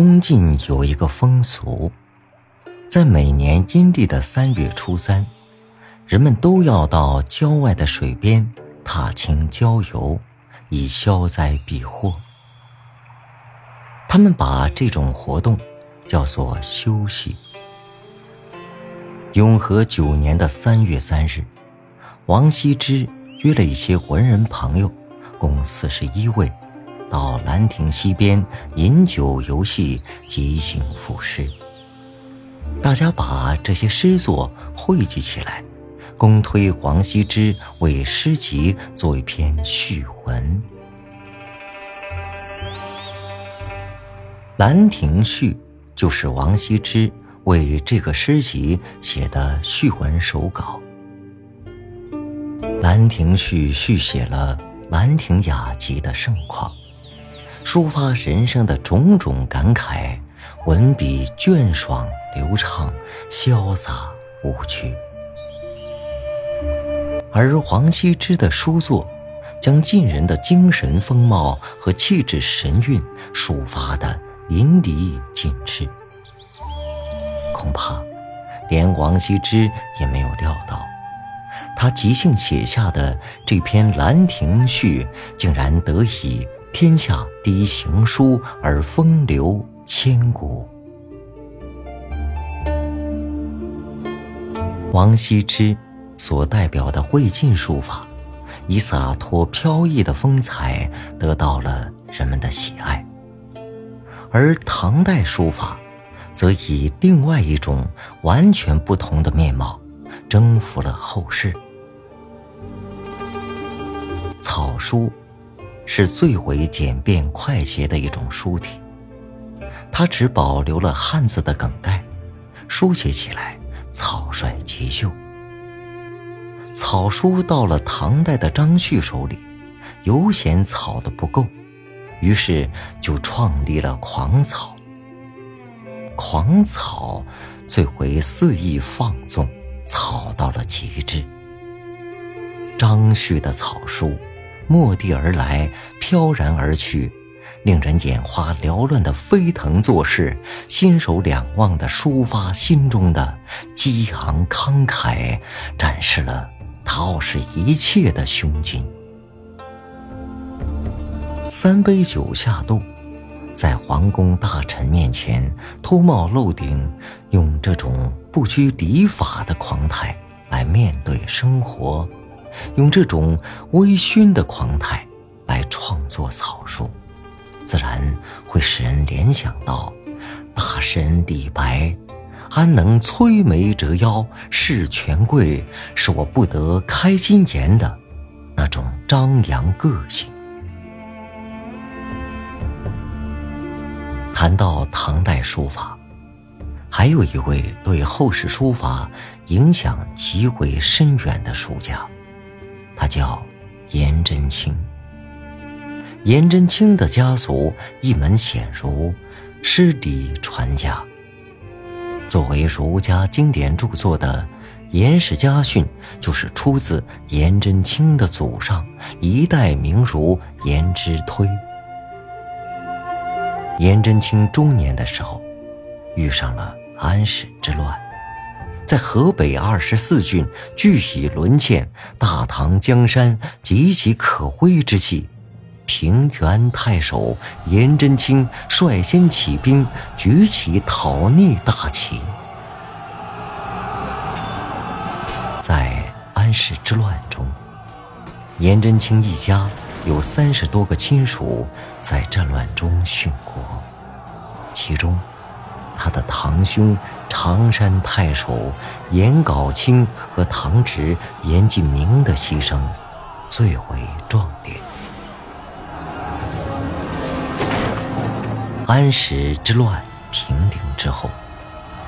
东晋有一个风俗，在每年阴历的三月初三，人们都要到郊外的水边踏青郊游，以消灾避祸。他们把这种活动叫做休息。永和九年的三月三日，王羲之约了一些文人朋友，共四十一位。到兰亭西边饮酒游戏，即兴赋诗。大家把这些诗作汇集起来，公推王羲之为诗集做一篇序文。《兰亭序》就是王羲之为这个诗集写的序文手稿。《兰亭序》续写了《兰亭雅集》的盛况。抒发人生的种种感慨，文笔隽爽流畅，潇洒无拘。而王羲之的书作，将晋人的精神风貌和气质神韵抒发的淋漓尽致。恐怕，连王羲之也没有料到，他即兴写下的这篇《兰亭序》，竟然得以。天下第一行书而风流千古。王羲之所代表的魏晋书法，以洒脱飘逸的风采得到了人们的喜爱，而唐代书法，则以另外一种完全不同的面貌，征服了后世。草书。是最为简便快捷的一种书体，它只保留了汉字的梗概，书写起来草率急秀。草书到了唐代的张旭手里，犹嫌草的不够，于是就创立了狂草。狂草最为肆意放纵，草到了极致。张旭的草书。蓦地而来，飘然而去，令人眼花缭乱的飞腾作势，心手两忘的抒发心中的激昂慷慨，展示了他傲视一切的胸襟。三杯酒下肚，在皇宫大臣面前脱帽露顶，用这种不拘礼法的狂态来面对生活。用这种微醺的狂态来创作草书，自然会使人联想到大诗人李白“安能摧眉折腰事权贵，使我不得开金颜”的那种张扬个性。谈到唐代书法，还有一位对后世书法影响极为深远的书家。他叫颜真卿。颜真卿的家族一门显儒，诗礼传家。作为儒家经典著作的《颜氏家训》，就是出自颜真卿的祖上一代名儒颜之推。颜真卿中年的时候，遇上了安史之乱。在河北二十四郡俱已沦陷，大唐江山岌岌可危之际，平原太守颜真卿率先起兵，举起讨逆大旗。在安史之乱中，颜真卿一家有三十多个亲属在战乱中殉国，其中。他的堂兄常山太守颜杲卿和堂侄颜进明的牺牲最为壮烈。安史之乱平定之后，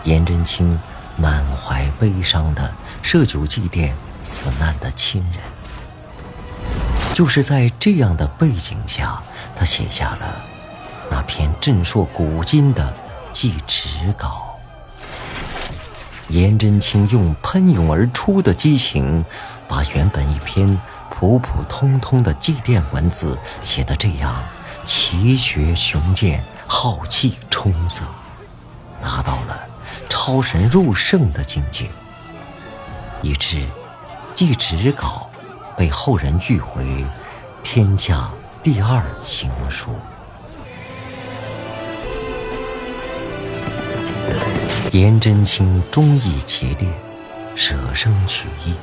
颜真卿满怀悲伤的设酒祭奠死难的亲人。就是在这样的背景下，他写下了那篇震烁古今的。祭侄稿，颜真卿用喷涌而出的激情，把原本一篇普普通通的祭奠文字写得这样奇绝雄健、浩气冲色，达到了超神入圣的境界，以致祭纸稿被后人誉为天下第二行书。颜真卿忠义节烈，舍生取义。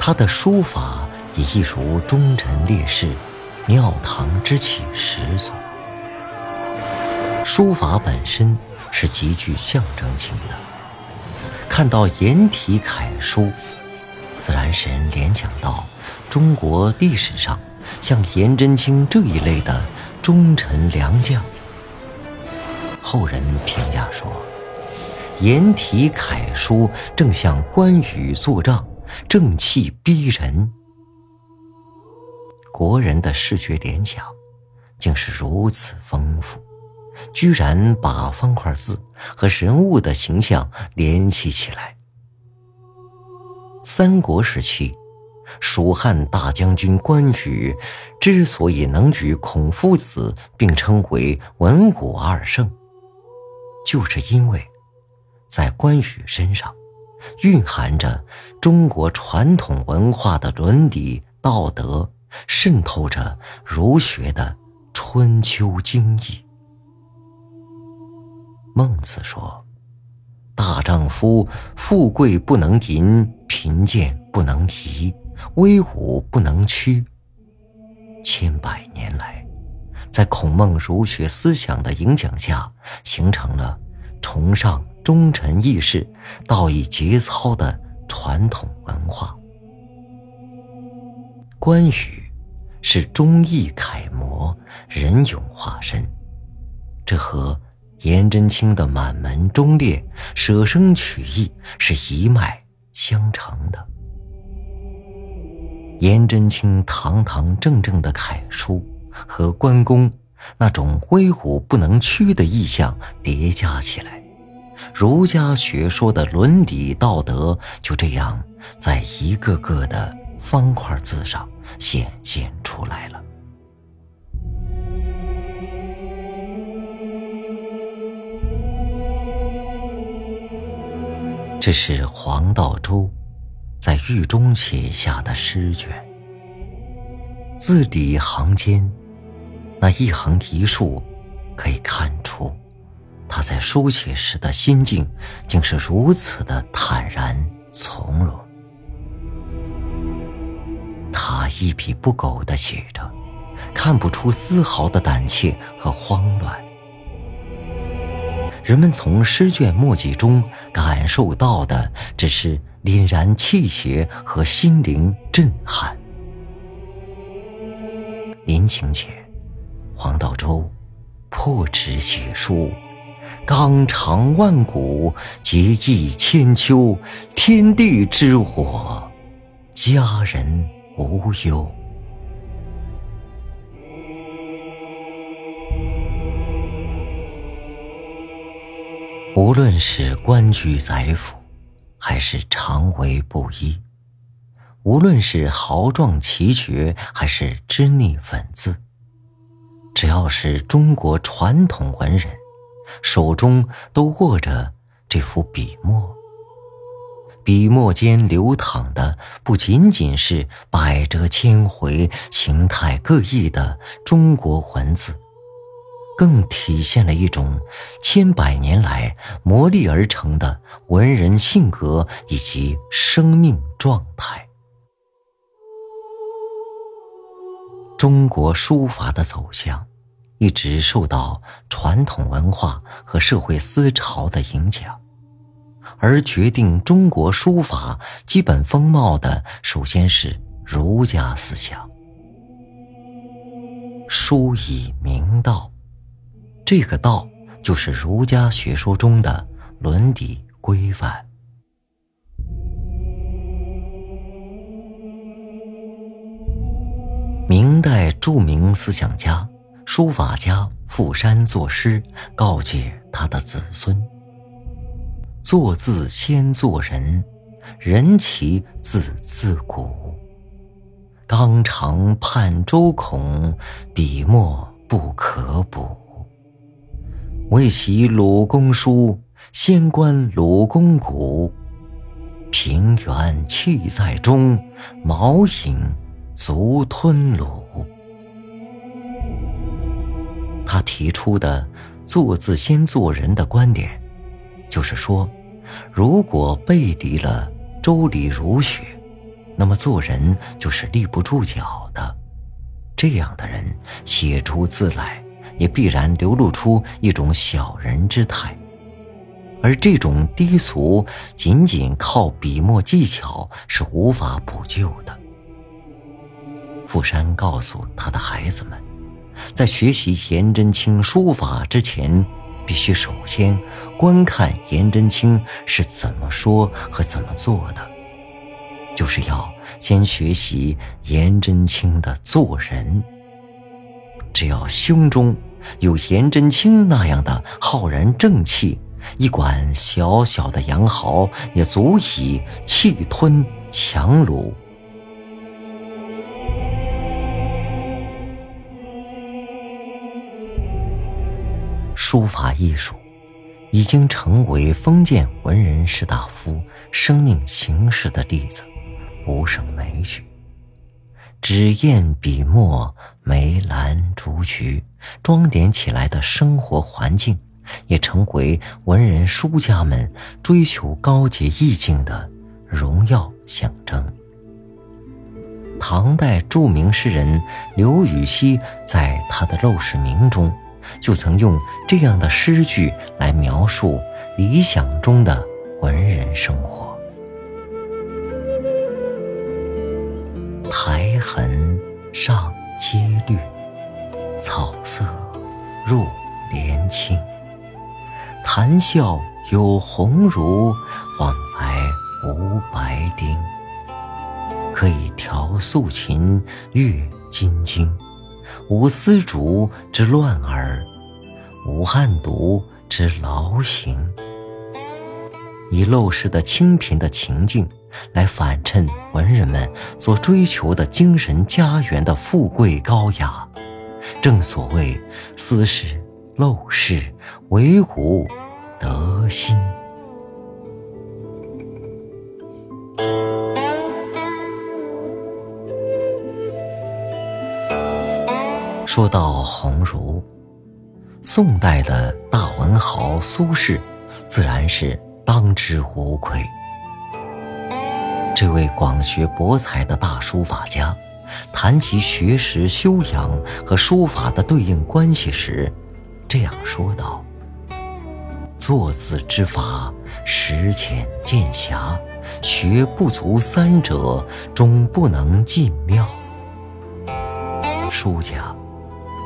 他的书法也一如忠臣烈士庙堂之气十足。书法本身是极具象征性的，看到颜体楷书，自然使人联想到中国历史上像颜真卿这一类的忠臣良将。后人评价说。颜体楷书正像关羽坐帐，正气逼人。国人的视觉联想竟是如此丰富，居然把方块字和人物的形象联系起来。三国时期，蜀汉大将军关羽之所以能与孔夫子并称为文武二圣，就是因为。在关羽身上，蕴含着中国传统文化的伦理道德，渗透着儒学的春秋经义。孟子说：“大丈夫，富贵不能淫，贫贱不能移，威武不能屈。”千百年来，在孔孟儒学思想的影响下，形成了崇尚。忠臣义士、道义节操的传统文化。关羽是忠义楷模、仁勇化身，这和颜真卿的满门忠烈、舍生取义是一脉相承的。颜真卿堂堂正正的楷书和关公那种威武不能屈的意象叠加起来。儒家学说的伦理道德就这样在一个个的方块字上显现出来了。这是黄道周在狱中写下的诗卷，字里行间，那一横一竖，可以看。他在书写时的心境，竟是如此的坦然从容。他一笔不苟的写着，看不出丝毫的胆怯和慌乱。人们从诗卷墨迹中感受到的，只是凛然气血和心灵震撼。临行前，黄道周破纸写书。纲长万古，结义千秋，天地之火，家人无忧。无论是官居宰府，还是常为布衣；无论是豪壮奇绝，还是脂腻粉字，只要是中国传统文人。手中都握着这幅笔墨，笔墨间流淌的不仅仅是百折千回、形态各异的中国文字，更体现了一种千百年来磨砺而成的文人性格以及生命状态。中国书法的走向。一直受到传统文化和社会思潮的影响，而决定中国书法基本风貌的，首先是儒家思想。书以明道，这个道就是儒家学说中的伦理规范。明代著名思想家。书法家傅山作诗告诫他的子孙：作字先做人，人其字自古。纲常盼周孔，笔墨不可补。未习鲁公书，先观鲁公骨。平原气在中，毛影足吞鲁。他提出的“做字先做人”的观点。就是说，如果背离了周礼儒学，那么做人就是立不住脚的。这样的人写出字来，也必然流露出一种小人之态。而这种低俗，仅仅靠笔墨技巧是无法补救的。傅山告诉他的孩子们，在学习颜真卿书法之前。必须首先观看颜真卿是怎么说和怎么做的，就是要先学习颜真卿的做人。只要胸中有颜真卿那样的浩然正气，一管小小的羊毫也足以气吞强虏。书法艺术已经成为封建文人士大夫生命形式的例子，不胜枚举。纸砚笔墨、梅兰竹菊，装点起来的生活环境，也成为文人书家们追求高洁意境的荣耀象征。唐代著名诗人刘禹锡在他的《陋室铭》中。就曾用这样的诗句来描述理想中的文人生活：苔痕上阶绿，草色入帘青。谈笑有鸿儒，往来无白丁。可以调素琴，阅金经。无丝竹之乱耳，无案牍之劳形。以陋室的清贫的情境，来反衬文人们所追求的精神家园的富贵高雅。正所谓“斯是陋室，惟吾德馨”。说到鸿儒，宋代的大文豪苏轼，自然是当之无愧。这位广学博才的大书法家，谈及学识修养和书法的对应关系时，这样说道：“作字之法，识浅见狭，学不足三者，终不能尽妙。”书家。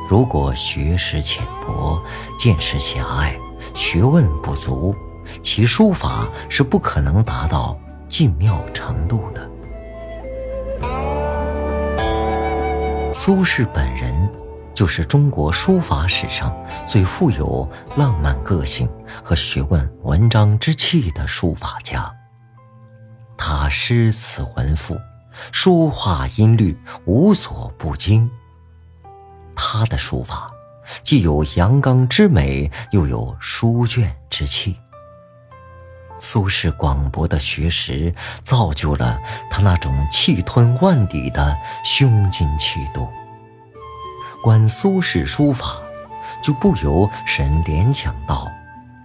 如果学识浅薄、见识狭隘、学问不足，其书法是不可能达到尽妙程度的。苏轼本人就是中国书法史上最富有浪漫个性和学问文章之气的书法家。他诗词文赋、书画音律无所不精。他的书法既有阳刚之美，又有书卷之气。苏轼广博的学识，造就了他那种气吞万里的胸襟气度。观苏轼书法，就不由神联想到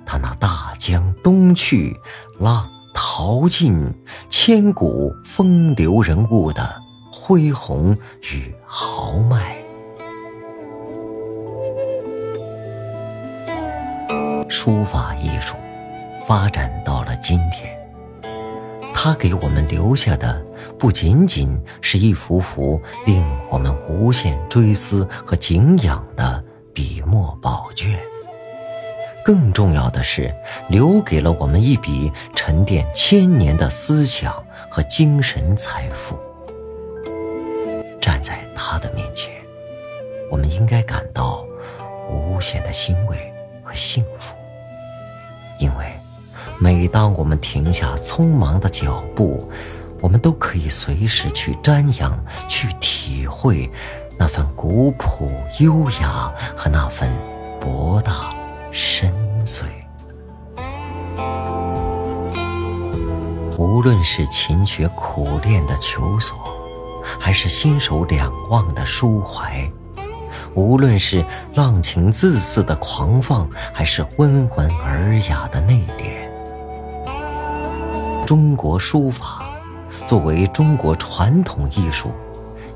他那“大江东去，浪淘尽，千古风流人物”的恢宏与豪迈。书法艺术发展到了今天，它给我们留下的不仅仅是一幅幅令我们无限追思和敬仰的笔墨宝卷，更重要的是，留给了我们一笔沉淀千年的思想和精神财富。站在他的面前，我们应该感到无限的欣慰。幸福。因为每当我们停下匆忙的脚步，我们都可以随时去瞻仰、去体会那份古朴优雅和那份博大深邃。无论是勤学苦练的求索，还是心手两忘的抒怀；无论是浪情自肆的狂放，还是温文尔雅的内敛，中国书法作为中国传统艺术，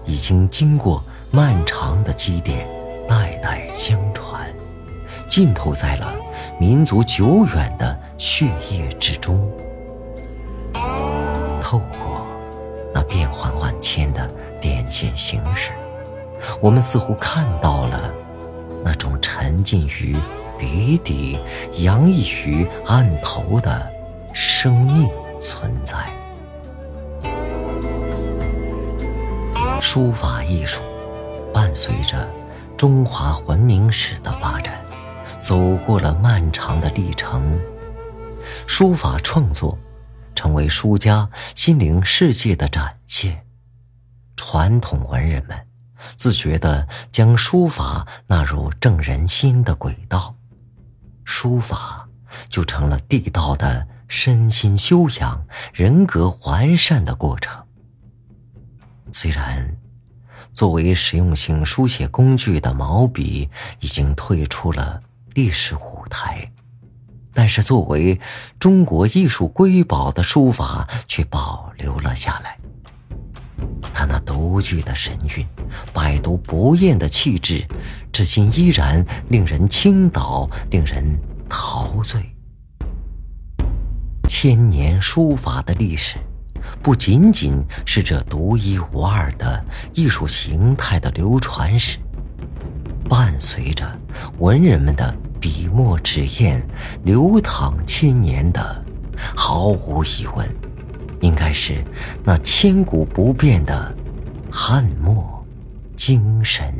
已经经过漫长的积淀，代代相传，浸透在了民族久远的血液之中。透过那变幻万千的点线形式，我们似乎看到了那种沉浸于笔底、洋溢于案头的生命存在。书法艺术伴随着中华文明史的发展，走过了漫长的历程。书法创作。成为书家心灵世界的展现，传统文人们自觉地将书法纳入正人心的轨道，书法就成了地道的身心修养、人格完善的过程。虽然作为实用性书写工具的毛笔已经退出了历史舞台。但是，作为中国艺术瑰宝的书法却保留了下来。他那独具的神韵、百读不厌的气质，至今依然令人倾倒，令人陶醉。千年书法的历史，不仅仅是这独一无二的艺术形态的流传史，伴随着文人们的。笔墨纸砚流淌千年的，毫无疑问，应该是那千古不变的汉墨精神。